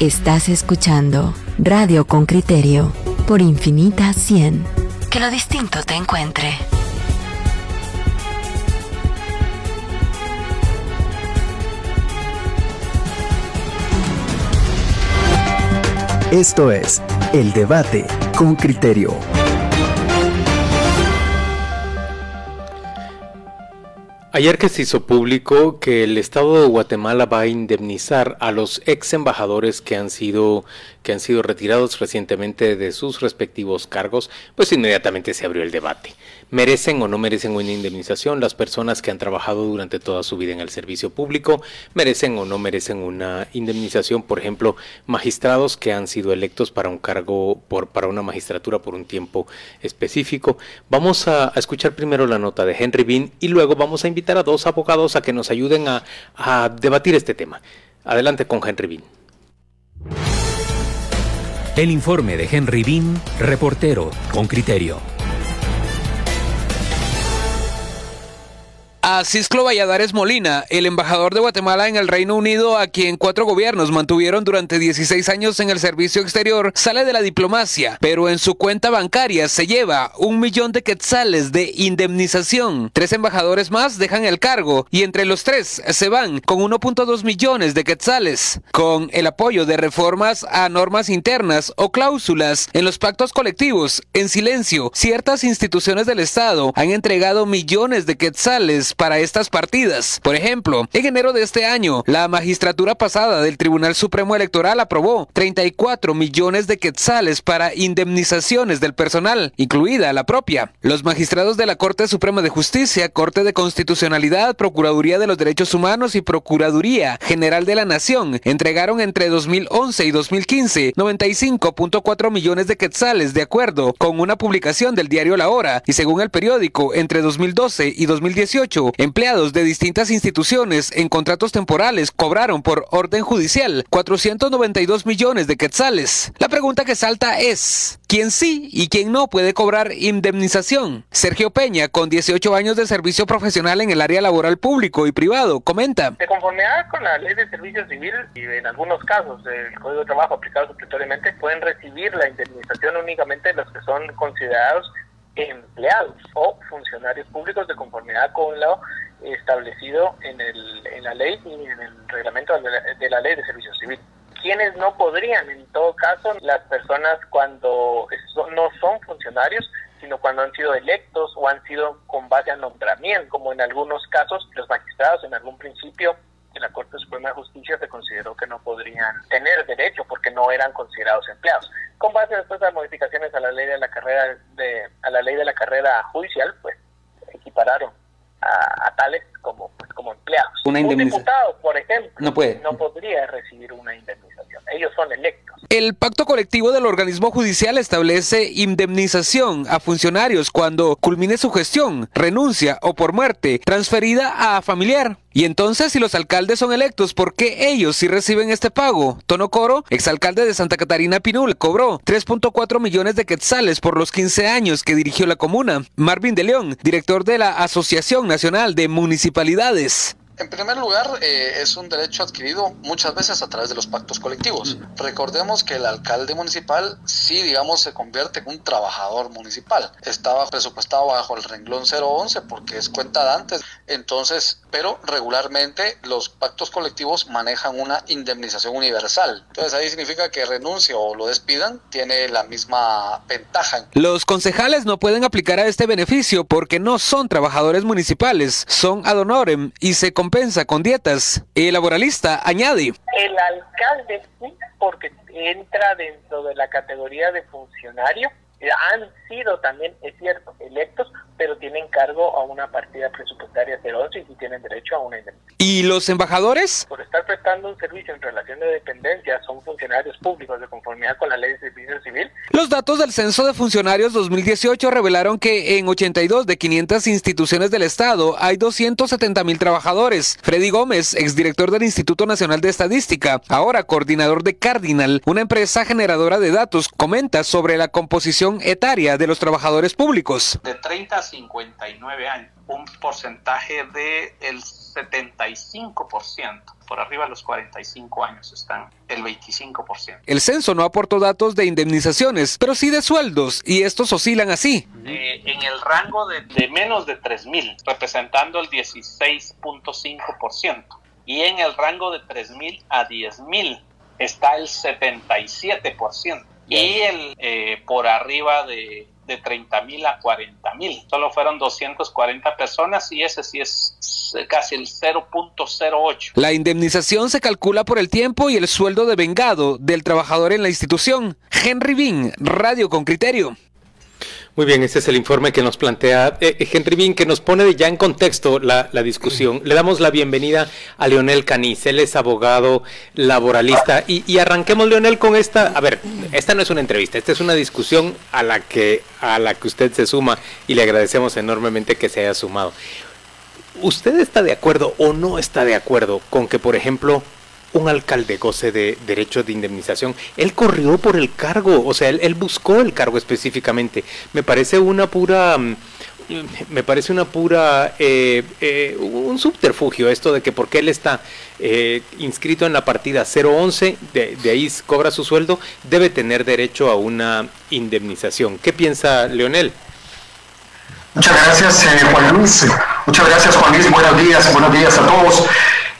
Estás escuchando Radio con Criterio por Infinita 100. Que lo distinto te encuentre. Esto es El Debate con Criterio. Ayer que se hizo público que el Estado de Guatemala va a indemnizar a los ex embajadores que han sido que han sido retirados recientemente de sus respectivos cargos, pues inmediatamente se abrió el debate. ¿Merecen o no merecen una indemnización las personas que han trabajado durante toda su vida en el servicio público? ¿Merecen o no merecen una indemnización, por ejemplo, magistrados que han sido electos para un cargo por para una magistratura por un tiempo específico? Vamos a, escuchar primero la nota de Henry Bean y luego vamos a invitar a dos abogados a que nos ayuden a, a debatir este tema. Adelante con Henry Bean. El informe de Henry Bean, reportero con criterio. A Cisclo Valladares Molina, el embajador de Guatemala en el Reino Unido, a quien cuatro gobiernos mantuvieron durante 16 años en el servicio exterior, sale de la diplomacia, pero en su cuenta bancaria se lleva un millón de quetzales de indemnización. Tres embajadores más dejan el cargo y entre los tres se van con 1.2 millones de quetzales, con el apoyo de reformas a normas internas o cláusulas en los pactos colectivos. En silencio, ciertas instituciones del Estado han entregado millones de quetzales para estas partidas. Por ejemplo, en enero de este año, la magistratura pasada del Tribunal Supremo Electoral aprobó 34 millones de quetzales para indemnizaciones del personal, incluida la propia. Los magistrados de la Corte Suprema de Justicia, Corte de Constitucionalidad, Procuraduría de los Derechos Humanos y Procuraduría General de la Nación entregaron entre 2011 y 2015 95.4 millones de quetzales de acuerdo con una publicación del diario La Hora y según el periódico entre 2012 y 2018 empleados de distintas instituciones en contratos temporales cobraron por orden judicial 492 millones de quetzales. La pregunta que salta es, ¿quién sí y quién no puede cobrar indemnización? Sergio Peña, con 18 años de servicio profesional en el área laboral público y privado, comenta. De conformidad con la ley de servicio civil y en algunos casos el Código de Trabajo aplicado supletoriamente, pueden recibir la indemnización únicamente los que son considerados empleados o funcionarios públicos de conformidad con lo establecido en, el, en la ley y en el reglamento de la, ley de servicio civil. Quienes no podrían, en todo caso, las personas cuando no son funcionarios, sino cuando han sido electos o han sido con base a nombramiento, como en algunos casos los magistrados en algún principio de la Corte Suprema de Justicia se consideró que no podrían tener derecho porque no eran considerados empleados. Con base después a las modificaciones a la ley de la carrera de a la ley de la carrera judicial, pues equipararon a, a tales como pues, como empleados. Una Un diputado, por ejemplo, No puede. no podría recibir una indemnización. Ellos son electos. El pacto colectivo del organismo judicial establece indemnización a funcionarios cuando culmine su gestión, renuncia o por muerte transferida a familiar. Y entonces, si los alcaldes son electos, ¿por qué ellos sí reciben este pago? Tono Coro, exalcalde de Santa Catarina Pinul, cobró 3.4 millones de quetzales por los 15 años que dirigió la comuna. Marvin de León, director de la Asociación Nacional de Municipalidades. En primer lugar, eh, es un derecho adquirido muchas veces a través de los pactos colectivos. Recordemos que el alcalde municipal sí, digamos, se convierte en un trabajador municipal. Estaba presupuestado bajo el renglón 011 porque es cuenta de antes. Entonces, pero regularmente los pactos colectivos manejan una indemnización universal. Entonces ahí significa que renuncie o lo despidan, tiene la misma ventaja. Los concejales no pueden aplicar a este beneficio porque no son trabajadores municipales, son ad honorem y se compensa con dietas. El laboralista añade. El alcalde sí, porque entra dentro de la categoría de funcionario. Han sido también, es cierto, electos, pero tienen cargo a una partida presupuestaria 011 y tienen derecho a una indemnización. ¿Y los embajadores? Por estar prestando un servicio en relación de dependencia, son funcionarios públicos de conformidad con la ley de servicio civil. Los datos del Censo de Funcionarios 2018 revelaron que en 82 de 500 instituciones del Estado hay 270 mil trabajadores. Freddy Gómez, exdirector del Instituto Nacional de Estadística, ahora coordinador de Cardinal, una empresa generadora de datos, comenta sobre la composición etaria de los trabajadores públicos. de 30 a 59 años, un porcentaje del 75% por arriba de los 45 años están el 25%. El censo no aportó datos de indemnizaciones, pero sí de sueldos, y estos oscilan así. Eh, en el rango de, de menos de 3 mil, representando el 16.5%, y en el rango de 3 mil a 10 mil está el 77%, y el eh, por arriba de de 30 mil a 40 mil. Solo fueron 240 personas y ese sí es casi el 0.08. La indemnización se calcula por el tiempo y el sueldo de vengado del trabajador en la institución. Henry Bean, Radio con Criterio. Muy bien, este es el informe que nos plantea eh, Henry Bean, que nos pone ya en contexto la, discusión. Le damos la bienvenida a Leonel Caniz, él es abogado laboralista. Y, y, arranquemos, Leonel, con esta. A ver, esta no es una entrevista, esta es una discusión a la que, a la que usted se suma y le agradecemos enormemente que se haya sumado. ¿Usted está de acuerdo o no está de acuerdo con que, por ejemplo, un alcalde goce de derecho de indemnización. Él corrió por el cargo, o sea, él, buscó el cargo específicamente. Me parece una pura... Mm, me parece una pura, eh, eh, un subterfugio esto de que porque él está eh, inscrito en la partida 011, de, de, ahí cobra su sueldo, debe tener derecho a una indemnización. ¿Qué piensa Leonel? Muchas gracias, Juan Luis. Muchas gracias, Juan Luis. Buenos días, buenos días a todos.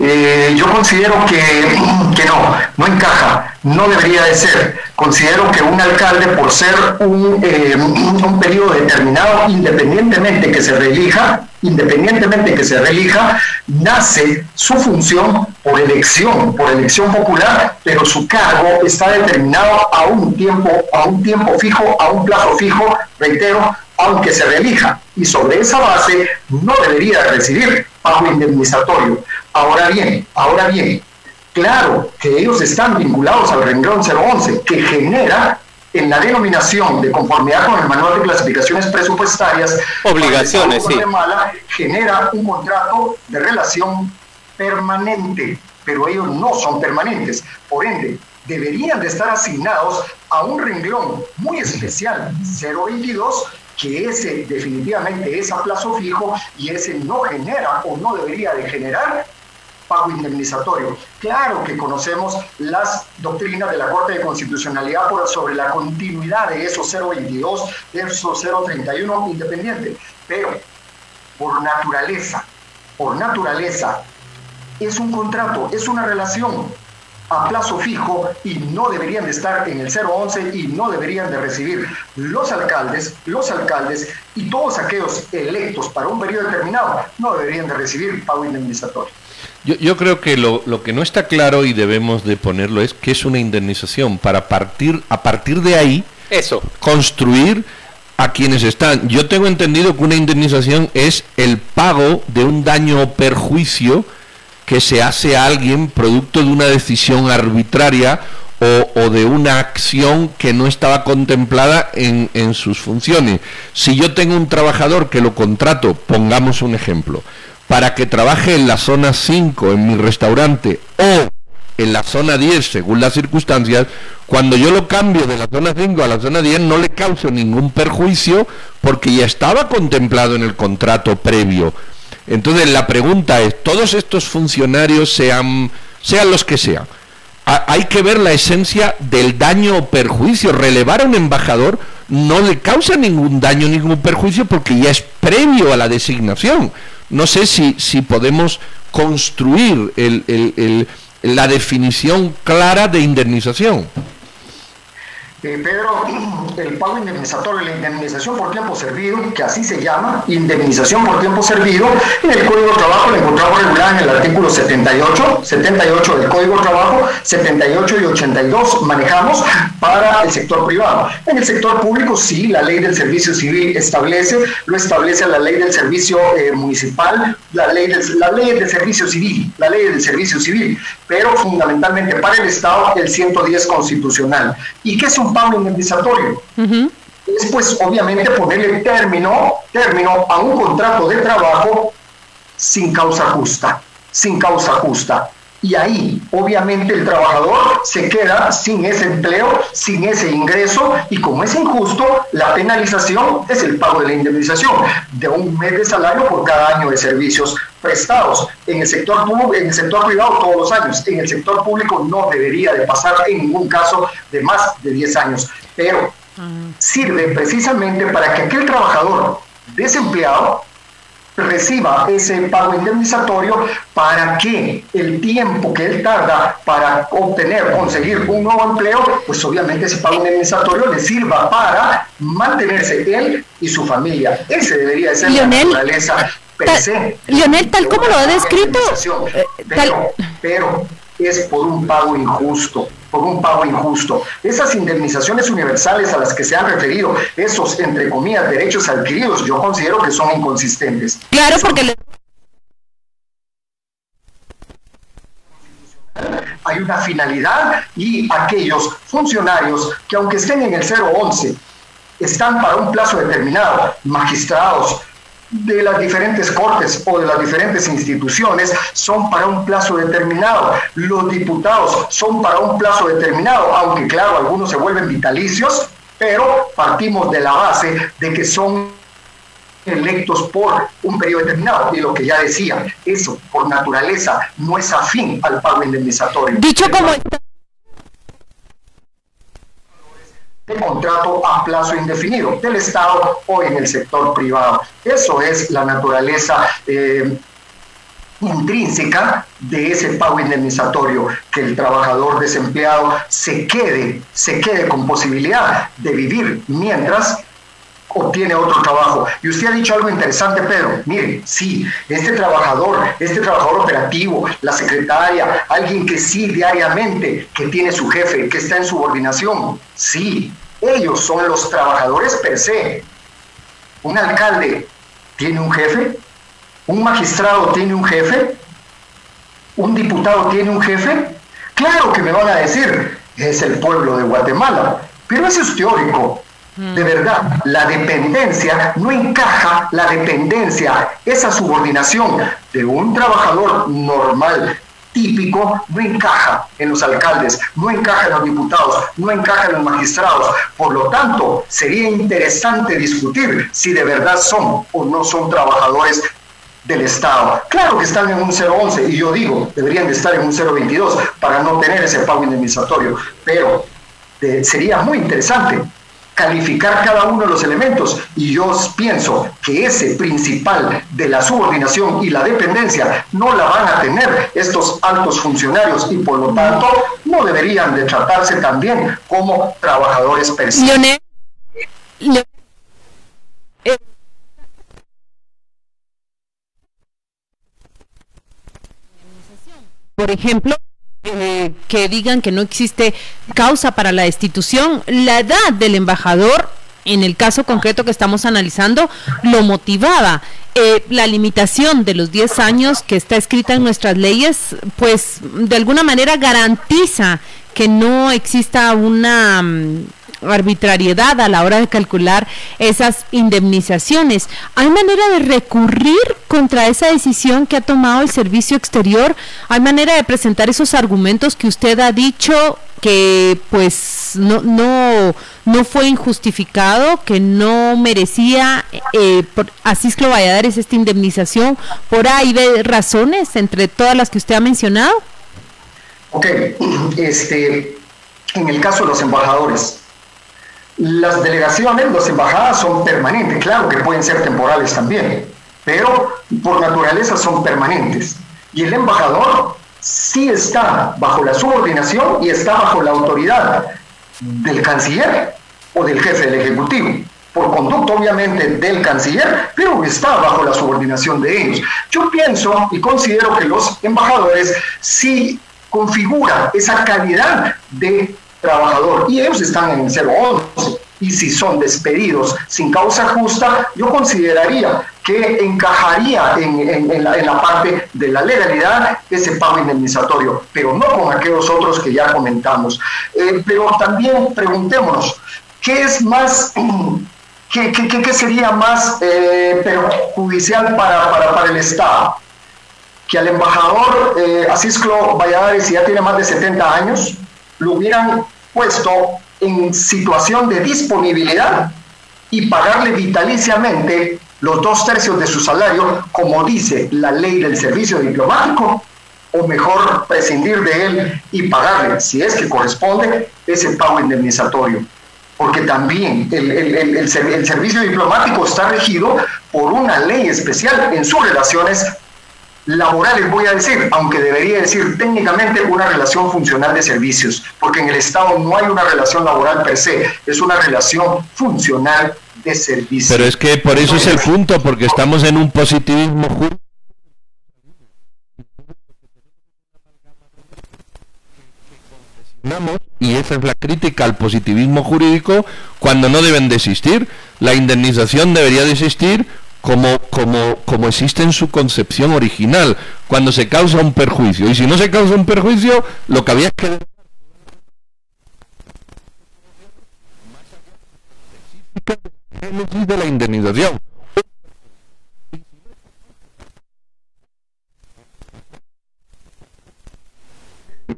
Eh, yo considero que, que, no, no encaja, no debería de ser. Considero que un alcalde, por ser un, eh, un periodo determinado, independientemente que se reelija, independientemente que se reelija, nace su función por elección, por elección popular, pero su cargo está determinado a un tiempo, a un tiempo fijo, a un plazo fijo, reitero, aunque se reelija. Y sobre esa base no debería recibir pago indemnizatorio. Ahora bien, ahora bien, claro que ellos están vinculados al renglón 011, que genera en la denominación de conformidad con el manual de clasificaciones presupuestarias, obligaciones, sí. Guatemala genera un contrato de relación permanente, pero ellos no son permanentes. Por ende, deberían de estar asignados a un renglón muy especial, 022, que ese definitivamente es a plazo fijo y ese no genera o no debería de generar pago indemnizatorio. Claro que conocemos las doctrinas de la Corte de Constitucionalidad sobre la continuidad de esos 022, de esos 031 independiente, pero por naturaleza, por naturaleza, es un contrato, es una relación a plazo fijo y no deberían de estar en el 011 y no deberían de recibir los alcaldes, los alcaldes y todos aquellos electos para un periodo determinado no deberían de recibir pago indemnizatorio. Yo, yo creo que lo, lo, que no está claro y debemos de ponerlo es que es una indemnización para partir a partir de ahí eso construir a quienes están. Yo tengo entendido que una indemnización es el pago de un daño o perjuicio que se hace a alguien producto de una decisión arbitraria o, de una acción que no estaba contemplada en, en, sus funciones. Si yo tengo un trabajador que lo contrato, pongamos un ejemplo, para que trabaje en la zona 5 en mi restaurante o en la zona 10 según las circunstancias, cuando yo lo cambio de la zona 5 a la zona 10 no le causo ningún perjuicio porque ya estaba contemplado en el contrato previo. Entonces la pregunta es, todos estos funcionarios, sean, sean los que sean, hay que ver la esencia del daño o perjuicio. Relevar a un embajador no le causa ningún daño, ningún perjuicio, porque ya es previo a la designación. No sé si, si podemos construir la definición clara de indemnización. Eh, Pedro, el pago indemnizatorio, la indemnización por tiempo servido, que así se llama, indemnización por tiempo servido, en el Código de Trabajo la encontramos en el artículo 78, 78 del Código de Trabajo, 78 y 82 manejamos para el sector privado. En el sector público sí, la ley del servicio civil establece, lo establece la ley del servicio eh, municipal, la ley, del, la ley del servicio civil, la ley del servicio civil, pero fundamentalmente para el Estado el 110 constitucional. ¿Y qué es un pago indemnizatorio? Es pues obviamente ponerle término, término a un contrato de trabajo sin causa justa, sin causa justa. Y ahí, obviamente, el trabajador se queda sin ese empleo, sin ese ingreso, y como es injusto, la penalización es el pago de la indemnización de un mes de salario por cada año de servicios prestados en el sector en el sector privado todos los años. En el sector público no debería de pasar en ningún caso de más de 10 años. Pero sirve precisamente para que aquel trabajador desempleado reciba ese pago indemnizatorio para que el tiempo que él tarda para obtener, conseguir un nuevo empleo, pues obviamente ese pago indemnizatorio le sirva para mantenerse él y su familia. Ese debería ser la naturaleza per se. Lionel, tal como lo ha descrito, eh, pero, pero es por un pago injusto, por un pago injusto. Esas indemnizaciones universales a las que se han referido, esos, entre comillas, derechos adquiridos, yo considero que son inconsistentes. Claro, porque... Hay una finalidad y aquellos funcionarios que aunque estén en el 011, están para un plazo determinado, magistrados, de las diferentes cortes o de las diferentes instituciones son para un plazo determinado. Los diputados son para un plazo determinado, aunque claro, algunos se vuelven vitalicios, pero partimos de la base de que son electos por un periodo determinado. Y lo que ya decía, eso por naturaleza no es afín al pago indemnizatorio. Dicho como contrato a plazo indefinido del Estado o en el sector privado. Eso es la naturaleza eh, intrínseca de ese pago indemnizatorio, que el trabajador desempleado se quede, se quede con posibilidad de vivir mientras obtiene otro trabajo. Y usted ha dicho algo interesante, Pedro. Mire, sí, este trabajador, este trabajador operativo, la secretaria, alguien que sí diariamente, que tiene su jefe, que está en subordinación, sí, ellos son los trabajadores per se. Un alcalde tiene un jefe, un magistrado tiene un jefe, un diputado tiene un jefe. Claro que me van a decir, es el pueblo de Guatemala, pero eso es teórico. De verdad, la dependencia no encaja, la dependencia, esa subordinación de un trabajador normal típico no encaja en los alcaldes, no encaja en los diputados, no encaja en los magistrados. Por lo tanto, sería interesante discutir si de verdad son o no son trabajadores del Estado. Claro que están en un 011 y yo digo, deberían de estar en un 022 para no tener ese pago indemnizatorio, pero eh, sería muy interesante calificar cada uno de los elementos. Y yo pienso que ese principal de la subordinación y la dependencia no la van a tener estos altos funcionarios y por lo tanto no deberían de tratarse también como trabajadores per Por ejemplo, eh, que digan que no existe causa para la destitución. La edad del embajador, en el caso concreto que estamos analizando, lo motivaba. Eh, la limitación de los 10 años que está escrita en nuestras leyes, pues de alguna manera garantiza que no exista una mm, arbitrariedad a la hora de calcular esas indemnizaciones. ¿Hay manera de recurrir contra esa decisión que ha tomado el servicio exterior? ¿Hay manera de presentar esos argumentos que usted ha dicho que pues no, no, no fue injustificado, que no merecía eh, por, a Cisco Valladares esta indemnización por ahí de razones entre todas las que usted ha mencionado? Ok, este, en el caso de los embajadores, las delegaciones, las embajadas son permanentes, claro que pueden ser temporales también, pero por naturaleza son permanentes. Y el embajador sí está bajo la subordinación y está bajo la autoridad del canciller o del jefe del Ejecutivo, por conducto obviamente del canciller, pero está bajo la subordinación de ellos. Yo pienso y considero que los embajadores sí configuran esa calidad de trabajador y ellos están en el 011 y si son despedidos sin causa justa, yo consideraría que encajaría en, la, parte de la legalidad ese pago indemnizatorio, pero no con aquellos otros que ya comentamos. Eh, pero también preguntémonos, ¿qué es más, qué, qué, sería más eh, perjudicial para, para, para el Estado? Que al embajador eh, Asisclo Valladares, si ya tiene más de 70 años, lo hubieran puesto en situación de disponibilidad y pagarle vitaliciamente los dos tercios de su salario, como dice la ley del servicio diplomático, o mejor prescindir de él y pagarle, si es que corresponde, ese pago indemnizatorio. Porque también el, el, el, servicio diplomático está regido por una ley especial en sus relaciones laborales, voy a decir, aunque debería decir técnicamente una relación funcional de servicios, porque en el Estado no hay una relación laboral per se, es una relación funcional de servicios. Pero es que por eso es el punto, porque estamos en un positivismo jurídico. y esa es la crítica al positivismo jurídico cuando no deben de existir. La indemnización debería de existir como, como, como existe en su concepción original, cuando se causa un perjuicio. Y si no se causa un perjuicio, lo que había que de la indemnización.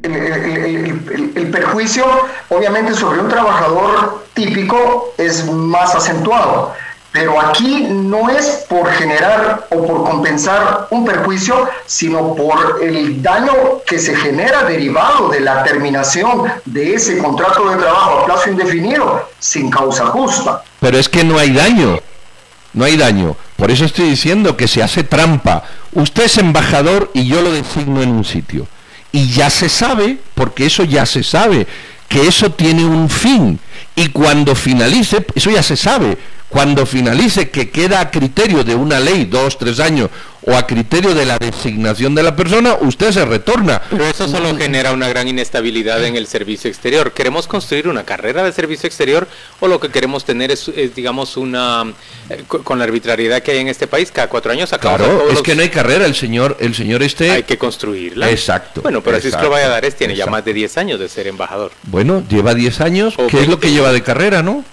El, perjuicio, obviamente, sobre un trabajador típico es más acentuado, pero aquí no es por generar o por compensar un perjuicio, sino por el daño que se genera derivado de la terminación de ese contrato de trabajo a plazo indefinido sin causa justa. Pero es que no hay daño. No hay daño. Por eso estoy diciendo que se hace trampa. Usted es embajador y yo lo designo en un sitio. Y ya se sabe, porque eso ya se sabe, que eso tiene un fin. Y cuando finalice, eso ya se sabe, cuando finalice que queda a criterio de una ley, dos, tres años, o a criterio de la designación de la persona, usted se retorna. Pero eso solo genera una gran inestabilidad en el servicio exterior. ¿Queremos construir una carrera de servicio exterior o lo que queremos tener es, digamos, una... Eh, con la arbitrariedad que hay en este país, cada cuatro años Claro, es que no hay carrera, el señor, el señor este... Hay que construirla. Exacto. Bueno, pero así es que lo vaya a dar, es, tiene ya más de 10 años de ser embajador. Bueno, lleva 10 años, ¿qué es lo que lleva de carrera, no?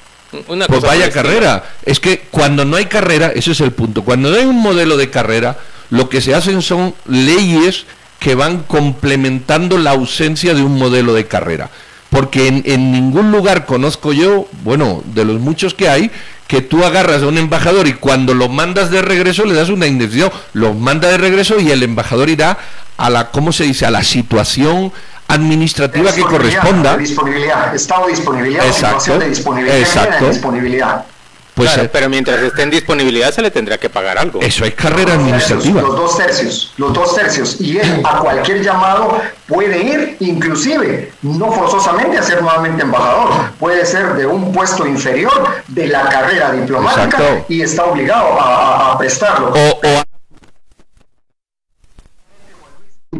Pues vaya carrera. Es que cuando no hay carrera, ese es el punto. Cuando no hay un modelo de carrera, lo que se hacen son leyes que van complementando la ausencia de un modelo de carrera. Porque en, ningún lugar conozco yo, bueno, de los muchos que hay, que tú agarras a un embajador y cuando lo mandas de regreso le das una indemnización, lo manda de regreso y el embajador irá a la, ¿cómo se dice?, a la situación administrativa que corresponda. Disponibilidad, estado de disponibilidad, exacto, de disponibilidad, exacto. disponibilidad. Pues, eh, pero mientras esté en disponibilidad se le tendrá que pagar algo. Eso es carrera administrativa. los dos tercios, los dos tercios. Y él a cualquier llamado puede ir, inclusive, no forzosamente a ser nuevamente embajador. Puede ser de un puesto inferior de la carrera diplomática y está obligado a, prestarlo. O, o...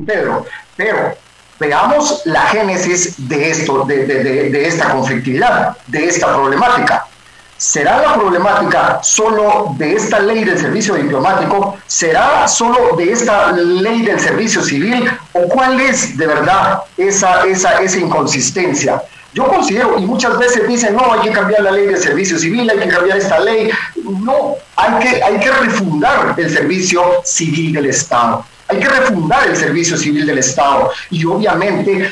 Pedro, pero Veamos la génesis de esto, de, esta conflictividad, de esta problemática. ¿Será la problemática solo de esta ley del servicio diplomático? ¿Será solo de esta ley del servicio civil? ¿O cuál es de verdad esa, esa, esa inconsistencia? Yo considero, y muchas veces dicen, no, hay que cambiar la ley del servicio civil, hay que cambiar esta ley. No, hay que, hay que refundar el servicio civil del Estado. Hay que refundar el servicio civil del Estado y obviamente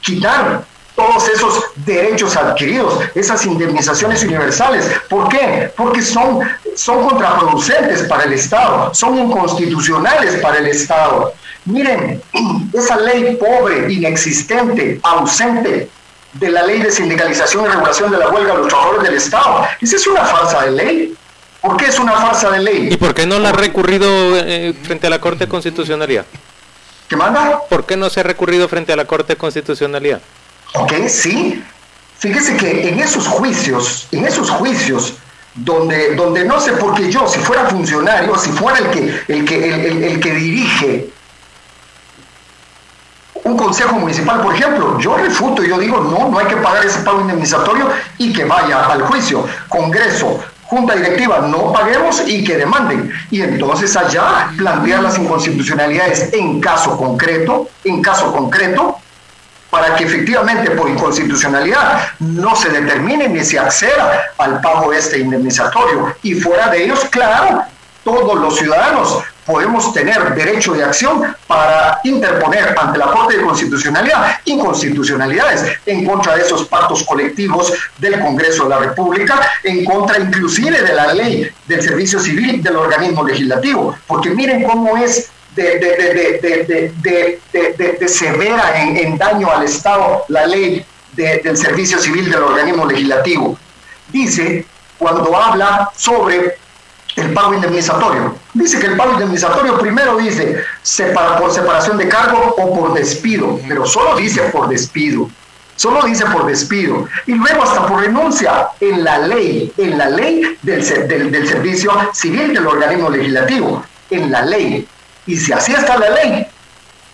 quitar todos esos derechos adquiridos, esas indemnizaciones universales. ¿Por qué? Porque son, son contraproducentes para el Estado, son inconstitucionales para el Estado. Miren, esa ley pobre, inexistente, ausente de la ley de sindicalización y regulación de la huelga de los trabajadores del Estado, esa es una falsa ley. ¿Por qué es una farsa de ley? ¿Y por qué no la ha recurrido eh, frente a la Corte de Constitucionalidad? ¿Qué manda? ¿Por qué no se ha recurrido frente a la Corte de Constitucionalidad? Ok, sí. Fíjese que en esos juicios, en esos juicios, donde, donde no sé, porque yo, si fuera funcionario, si fuera el que, el que, el, que dirige un consejo municipal, por ejemplo, yo refuto, yo digo, no, no hay que pagar ese pago indemnizatorio y que vaya al juicio. Congreso, junta directiva, no paguemos y que demanden. Y entonces allá plantear las inconstitucionalidades en caso concreto, en caso concreto, para que efectivamente por inconstitucionalidad no se determine ni se acceda al pago este indemnizatorio. Y fuera de ellos, claro, todos los ciudadanos podemos tener derecho de acción para interponer ante la Corte de Constitucionalidad inconstitucionalidades en contra de esos pactos colectivos del Congreso de la República, en contra inclusive de la ley del servicio civil del organismo legislativo, porque miren cómo es de, de, severa en, en, daño al Estado la ley del servicio civil del organismo legislativo. Dice, cuando habla sobre el pago indemnizatorio. Dice que el pago indemnizatorio primero dice por separación de cargo o por despido, pero solo dice por despido. Solo dice por despido. Y luego hasta por renuncia en la ley, en la ley del, del servicio civil del organismo legislativo, en la ley. Y si así está la ley,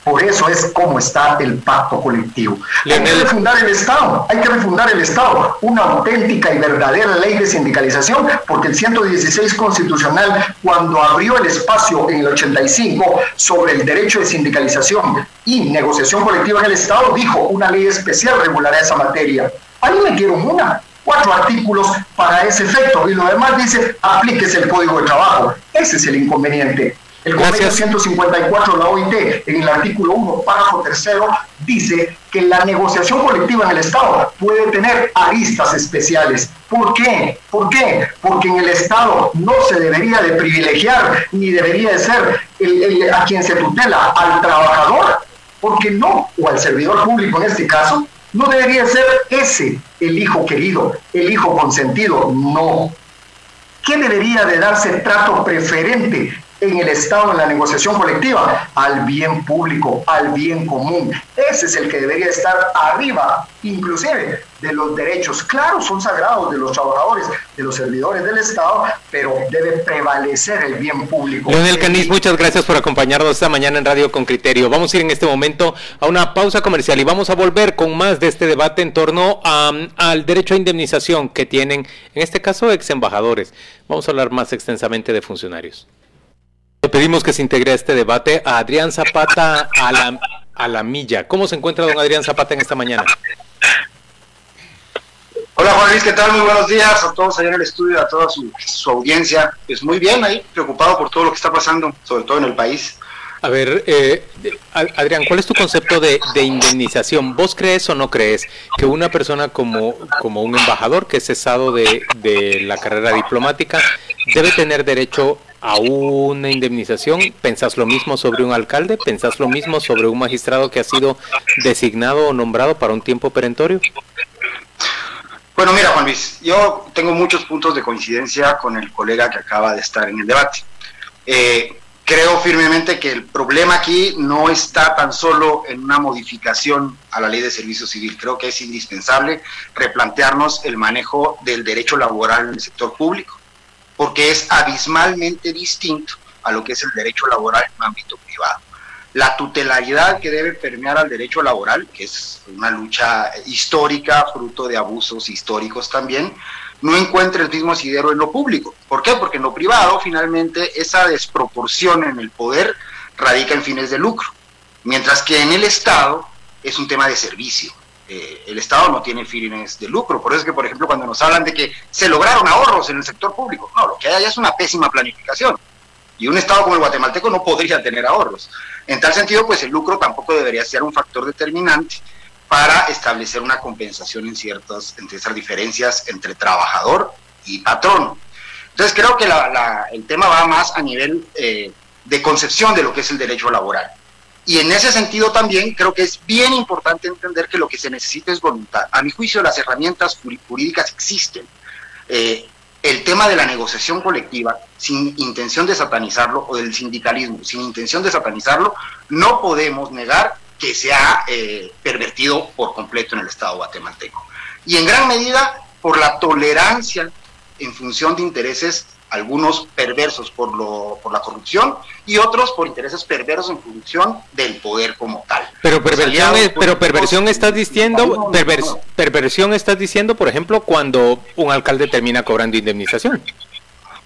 por eso es como está el pacto colectivo. Hay que refundar el Estado, hay que refundar el Estado, una auténtica y verdadera ley de sindicalización, porque el 116 constitucional, cuando abrió el espacio en el 85 sobre el derecho de sindicalización y negociación colectiva en el Estado, dijo una ley especial regulará esa materia. Ahí metieron una, cuatro artículos para ese efecto y lo demás dice aplíquese el código de trabajo. Ese es el inconveniente. El convenio 154 de la OIT, en el artículo 1, párrafo tercero, dice que la negociación colectiva en el Estado puede tener aristas especiales. ¿Por qué? ¿Por qué? Porque en el Estado no se debería de privilegiar ni debería de ser a quien se tutela, al trabajador, porque no, o al servidor público en este caso, no debería ser ese el hijo querido, el hijo consentido, no. ¿Qué debería de darse trato preferente en el Estado, en la negociación colectiva, al bien público, al bien común. Ese es el que debería estar arriba, inclusive, de los derechos. Claro, son sagrados de los trabajadores, de los servidores del Estado, pero debe prevalecer el bien público. Leonel Canis, muchas gracias por acompañarnos esta mañana en Radio con Criterio. Vamos a ir en este momento a una pausa comercial y vamos a volver con más de este debate en torno al derecho a indemnización que tienen, en este caso, ex embajadores. Vamos a hablar más extensamente de funcionarios. Le pedimos que se integre a este debate a Adrián Zapata a la, a la milla. ¿Cómo se encuentra don Adrián Zapata en esta mañana? Hola Juan Luis, ¿qué tal? Muy buenos días a todos allá en el estudio, a toda su, audiencia. Pues muy bien ahí, preocupado por todo lo que está pasando, sobre todo en el país. A ver, eh, Adrián, ¿cuál es tu concepto de, de, indemnización? ¿Vos crees o no crees que una persona como, como un embajador que es cesado de, de la carrera diplomática debe tener derecho a una indemnización? ¿Pensás lo mismo sobre un alcalde? ¿Pensás lo mismo sobre un magistrado que ha sido designado o nombrado para un tiempo perentorio? Bueno, mira, Juan Luis, yo tengo muchos puntos de coincidencia con el colega que acaba de estar en el debate. Eh, creo firmemente que el problema aquí no está tan solo en una modificación a la ley de servicio civil. Creo que es indispensable replantearnos el manejo del derecho laboral en el sector público porque es abismalmente distinto a lo que es el derecho laboral en ámbito privado. La tutelaridad que debe permear al derecho laboral, que es una lucha histórica, fruto de abusos históricos también, no encuentra el mismo asidero en lo público. ¿Por qué? Porque en lo privado, finalmente, esa desproporción en el poder radica en fines de lucro, mientras que en el Estado es un tema de servicio. Eh, el Estado no tiene fines de lucro. Por eso es que, por ejemplo, cuando nos hablan de que se lograron ahorros en el sector público, no, lo que hay es una pésima planificación. Y un Estado como el guatemalteco no podría tener ahorros. En tal sentido, pues el lucro tampoco debería ser un factor determinante para establecer una compensación en ciertas, entre esas diferencias entre trabajador y patrón. Entonces creo que el tema va más a nivel eh, de concepción de lo que es el derecho laboral. Y en ese sentido también creo que es bien importante entender que lo que se necesita es voluntad. A mi juicio las herramientas jurídicas existen. Eh, el tema de la negociación colectiva, sin intención de satanizarlo, o del sindicalismo, sin intención de satanizarlo, no podemos negar que se ha eh, pervertido por completo en el Estado guatemalteco. Y en gran medida por la tolerancia en función de intereses algunos perversos por, lo, por la corrupción y otros por intereses perversos en función del poder como tal. Pero perversión, pero perversión estás diciendo, perversión estás diciendo, por ejemplo, cuando un alcalde termina cobrando indemnización.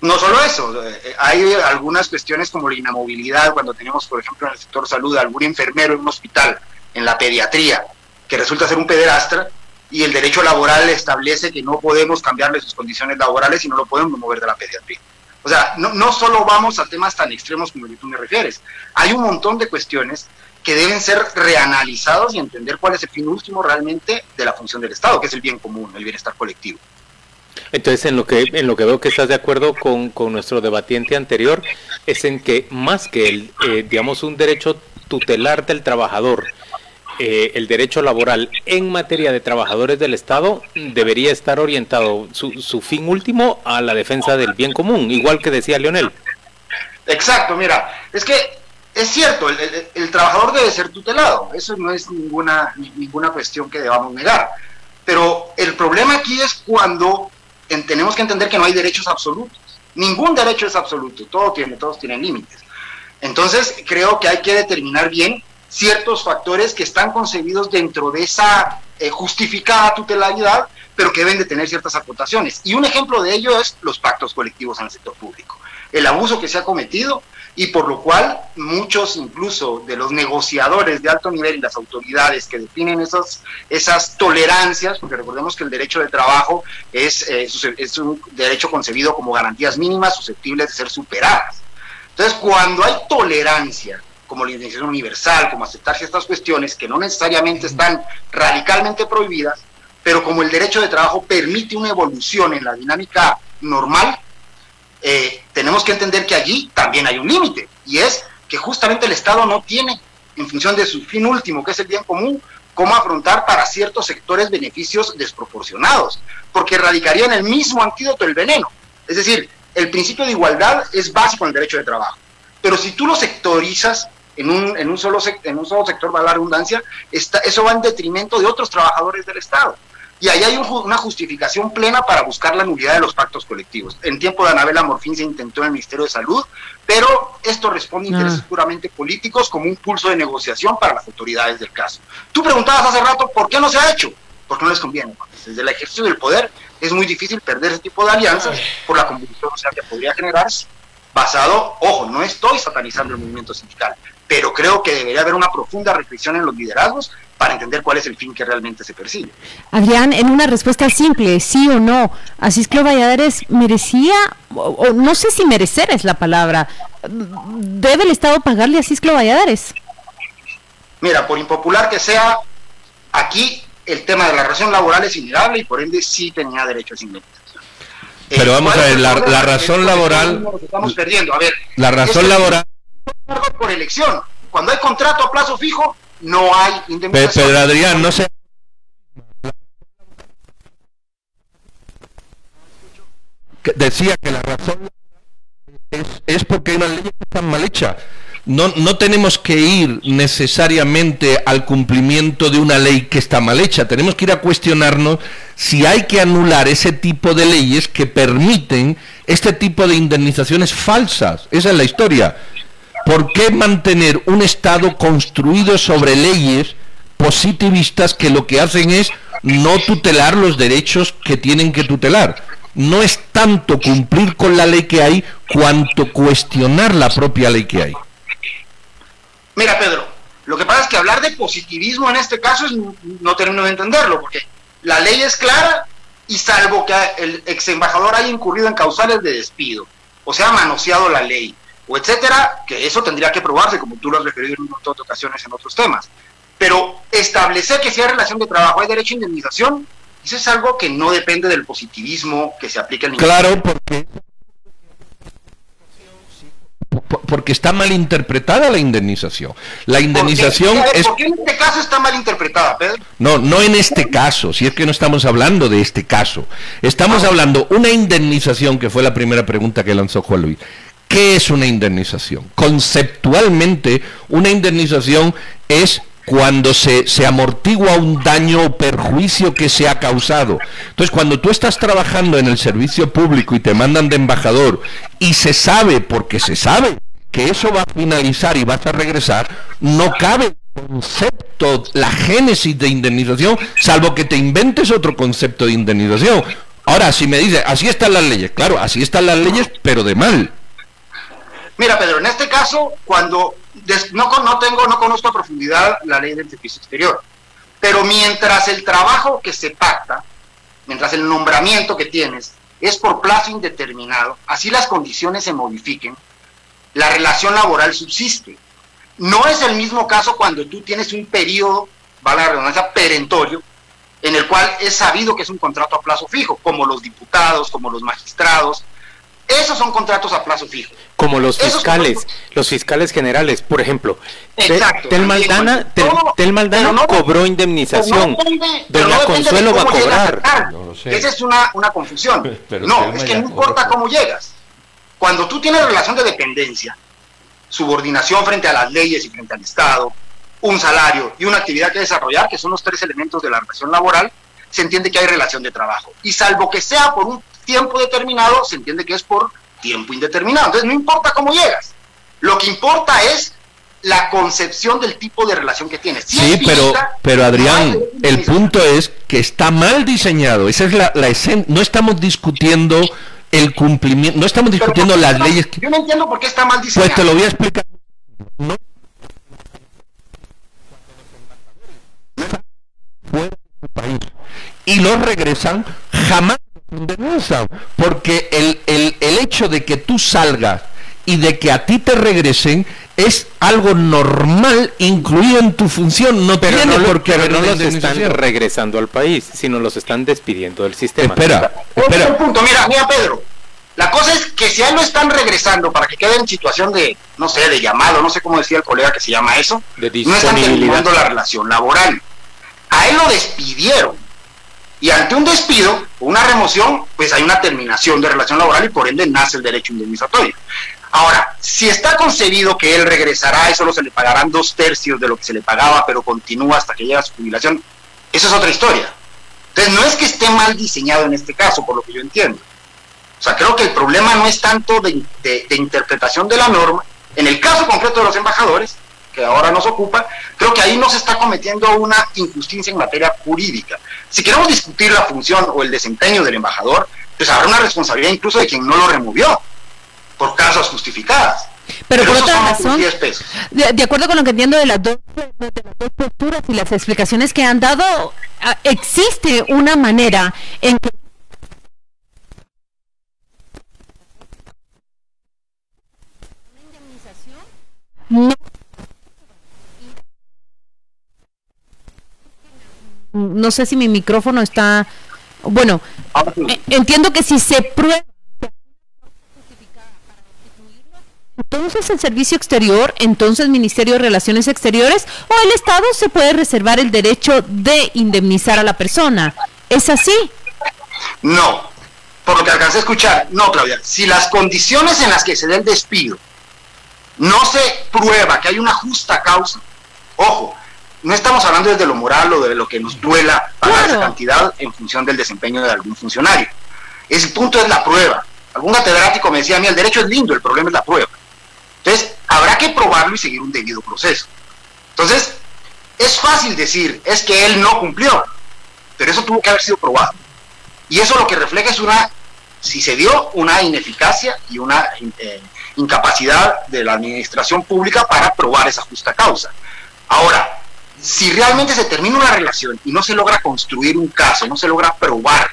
No solo eso, eh, hay algunas cuestiones como la inamovilidad, cuando tenemos, por ejemplo, en el sector salud, algún enfermero en un hospital, en la pediatría, que resulta ser un pederastra, y el derecho laboral establece que no podemos cambiarle sus condiciones laborales y no lo podemos mover de la pediatría. O sea, no, no solo vamos a temas tan extremos como el que tú me refieres. Hay un montón de cuestiones que deben ser reanalizados y entender cuál es el fin último realmente de la función del Estado, que es el bien común, el bienestar colectivo. Entonces, en lo que en lo que veo que estás de acuerdo con, con nuestro debatiente anterior, es en que más que el, eh, digamos, un derecho tutelar del trabajador, eh, el derecho laboral en materia de trabajadores del Estado debería estar orientado su, su fin último a la defensa del bien común, igual que decía Leonel. Exacto, mira, es que es cierto, el, trabajador debe ser tutelado, eso no es ninguna, ni- ninguna cuestión que debamos negar. Pero el problema aquí es cuando en- tenemos que entender que no hay derechos absolutos. Ningún derecho es absoluto, todos tienen límites. Entonces, creo que hay que determinar bien ciertos factores que están concebidos dentro de esa eh, justificada tutelaridad, pero que deben de tener ciertas acotaciones. Y un ejemplo de ello es los pactos colectivos en el sector público. El abuso que se ha cometido y por lo cual muchos incluso de los negociadores de alto nivel y las autoridades que definen esas, esas tolerancias, porque recordemos que el derecho de trabajo es, eh, es un derecho concebido como garantías mínimas susceptibles de ser superadas. Entonces, cuando hay tolerancia, como la indemnización universal, como aceptar ciertas cuestiones que no necesariamente están radicalmente prohibidas, pero como el derecho de trabajo permite una evolución en la dinámica normal, eh, tenemos que entender que allí también hay un límite, y es que justamente el Estado no tiene, en función de su fin último, que es el bien común, cómo afrontar para ciertos sectores beneficios desproporcionados, porque radicaría en el mismo antídoto el veneno. Es decir, el principio de igualdad es básico en el derecho de trabajo, pero si tú lo sectorizas en un, en un, solo, en un solo sector, va la redundancia, está, eso va en detrimento de otros trabajadores del Estado. Y ahí hay un una justificación plena para buscar la nulidad de los pactos colectivos. En tiempo de Anabela Morfín se intentó en el Ministerio de Salud, pero esto responde a intereses Ah. puramente políticos como un pulso de negociación para las autoridades del caso. Tú preguntabas hace rato por qué no se ha hecho, porque no les conviene. Desde el ejercicio del poder es muy difícil perder ese tipo de alianzas por la convulsión social que podría generarse, basado, ojo, no estoy satanizando el movimiento sindical, pero creo que debería haber una profunda reflexión en los liderazgos para entender cuál es el fin que realmente se persigue. Adrián, en una respuesta simple, sí o no, Asisclo Valladares merecía, o, o no sé si merecer es la palabra, ¿debe el Estado pagarle a Cisclo Valladares? Mira, por impopular que sea, aquí el tema de la relación laboral es innegable y por ende sí tenía derecho a esa indemnización. Eh, Pero vamos ¿cuál a ver, la, razón laboral, estamos perdiendo. A ver, la razón laboral, por elección. Cuando hay contrato a plazo fijo, no hay indemnización. pero Adrián, no sé. Decía que la razón es, es porque hay unas leyes que están mal hechas. No, no tenemos que ir necesariamente al cumplimiento de una ley que está mal hecha. Tenemos que ir a cuestionarnos si hay que anular ese tipo de leyes que permiten este tipo de indemnizaciones falsas. Esa es la historia. ¿Por qué mantener un Estado construido sobre leyes positivistas que lo que hacen es no tutelar los derechos que tienen que tutelar? No es tanto cumplir con la ley que hay, cuanto cuestionar la propia ley que hay. Mira, Pedro, lo que pasa es que hablar de positivismo en este caso es, no termino de entenderlo, porque la ley es clara y salvo que el ex embajador haya incurrido en causales de despido, o sea, manoseado la ley, o etcétera, que eso tendría que probarse, como tú lo has referido en un montón de ocasiones en otros temas. Pero establecer que si hay relación de trabajo hay derecho a indemnización, eso es algo que no depende del positivismo que se aplica en Claro, porque por- porque está mal interpretada la indemnización. La indemnización ¿Por qué? es ¿Por qué en este caso está mal interpretada, Pedro? No, no en este caso, si es que no estamos hablando de este caso. Estamos hablando una indemnización, que fue la primera pregunta que lanzó Juan Luis. ¿Qué es una indemnización? Conceptualmente, una indemnización es cuando se, amortigua un daño o perjuicio que se ha causado. Entonces, cuando tú estás trabajando en el servicio público y te mandan de embajador y se sabe, porque se sabe, que eso va a finalizar y vas a regresar, no cabe el concepto, la génesis de indemnización, salvo que te inventes otro concepto de indemnización. Ahora, si me dice, así están las leyes, claro, así están las leyes, pero de mal. Mira, Pedro, en este caso, cuando des- no, no tengo, no conozco a profundidad la ley del servicio exterior, pero mientras el trabajo que se pacta, mientras el nombramiento que tienes es por plazo indeterminado, así las condiciones se modifiquen, la relación laboral subsiste. No es el mismo caso cuando tú tienes un periodo, va la redundancia, perentorio, en el cual es sabido que es un contrato a plazo fijo, como los diputados, como los magistrados. Esos son contratos a plazo fijo. Como los fiscales, los fiscales generales, por ejemplo. Exacto. Tel Maldana, Tel, Tel Maldana no- cobró indemnización. No depende- pero no Doña depende Consuelo de va a cobrar. No sé. Esa es una, una confusión. Pero no, es que no importa cómo llegas. Cuando tú tienes relación de dependencia, subordinación frente a las leyes y frente al Estado, un salario y una actividad que desarrollar, que son los tres elementos de la relación laboral, se entiende que hay relación de trabajo. Y salvo que sea por un tiempo determinado, se entiende que es por tiempo indeterminado. Entonces no importa cómo llegas. Lo que importa es la concepción del tipo de relación que tienes. Si Sí, pero, pero Adrián, el punto es que está mal diseñado. Esa es la, la esen- No estamos discutiendo el cumplimiento, no estamos discutiendo ¿por qué las leyes. que- Yo no entiendo por qué está mal diseñado. Pues te lo voy a explicar. No. Fuera país. Y los regresan, jamás Porque el, el, el hecho de que tú salgas y de que a ti te regresen es algo normal incluido en tu función. No Pero tiene no, lo- por qué pero haber no los están regresando al país, sino los están despidiendo del sistema. Espera, Otro espera. punto, mira, mira Pedro. La cosa es que si a él lo están regresando para que quede en situación de, no sé, de llamado, no sé cómo decía el colega que se llama eso, De no están terminando la relación laboral. A él lo despidieron. Y ante un despido o una remoción, pues hay una terminación de relación laboral y por ende nace el derecho indemnizatorio. Ahora, si está concebido que él regresará y solo se le pagarán dos tercios de lo que se le pagaba, pero continúa hasta que llega a su jubilación, eso es otra historia. Entonces, no es que esté mal diseñado en este caso, por lo que yo entiendo. O sea, creo que el problema no es tanto de interpretación de la norma. En el caso concreto de los embajadores, que ahora nos ocupa, creo que ahí no se está cometiendo una injusticia en materia jurídica. Si queremos discutir la función o el desempeño del embajador, pues habrá una responsabilidad incluso de quien no lo removió, por causas justificadas. Pero por esos otra razón, 10 pesos. de, de acuerdo con lo que entiendo de las dos de las dos posturas y las explicaciones que han dado, ah, existe una manera en que no no sé si mi micrófono está bueno eh, entiendo que si se prueba entonces el servicio exterior, entonces Ministerio de Relaciones Exteriores o el Estado se puede reservar el derecho de indemnizar a la persona. ¿Es así? No, por lo que alcancé a escuchar, no, Claudia. Si las condiciones en las que se dé el despido no se prueba que hay una justa causa, ojo, no estamos hablando desde lo moral o de lo que nos duela pagar Claro. esa cantidad en función del desempeño de algún funcionario. El punto es la prueba. Algún catedrático me decía a mí, el derecho es lindo, el problema es la prueba. Entonces, habrá que probarlo y seguir un debido proceso. Entonces, es fácil decir, es que él no cumplió, pero eso tuvo que haber sido probado. Y eso lo que refleja es una, si se dio, una ineficacia y una eh, incapacidad de la administración pública para probar esa justa causa. Ahora, si realmente se termina una relación y no se logra construir un caso, no se logra probar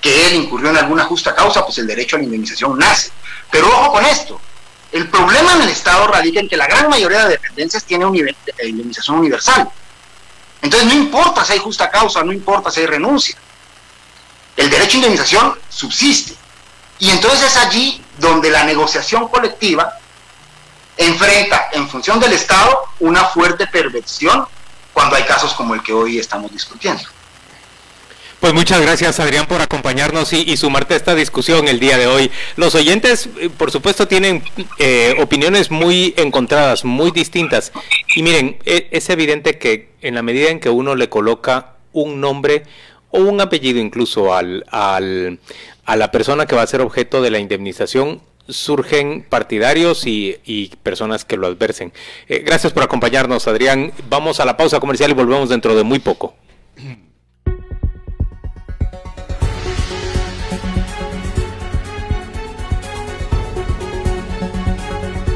que él incurrió en alguna justa causa, pues el derecho a la indemnización nace. Pero ojo con esto, el problema en el Estado radica en que la gran mayoría de dependencias tiene eh, indemnización universal. Entonces no importa si hay justa causa, no importa si hay renuncia. El derecho a indemnización subsiste. Y entonces es allí donde la negociación colectiva enfrenta, en función del Estado, una fuerte perversión cuando hay casos como el que hoy estamos discutiendo. Pues muchas gracias Adrián por acompañarnos y, sumarte a esta discusión el día de hoy. Los oyentes, eh, por supuesto, tienen eh, opiniones muy encontradas, muy distintas. Y miren, e- es evidente que en la medida en que uno le coloca un nombre o un apellido incluso al- a la persona que va a ser objeto de la indemnización, surgen partidarios y, y personas que lo adversen. Eh, gracias por acompañarnos, Adrián. Vamos a la pausa comercial y volvemos dentro de muy poco.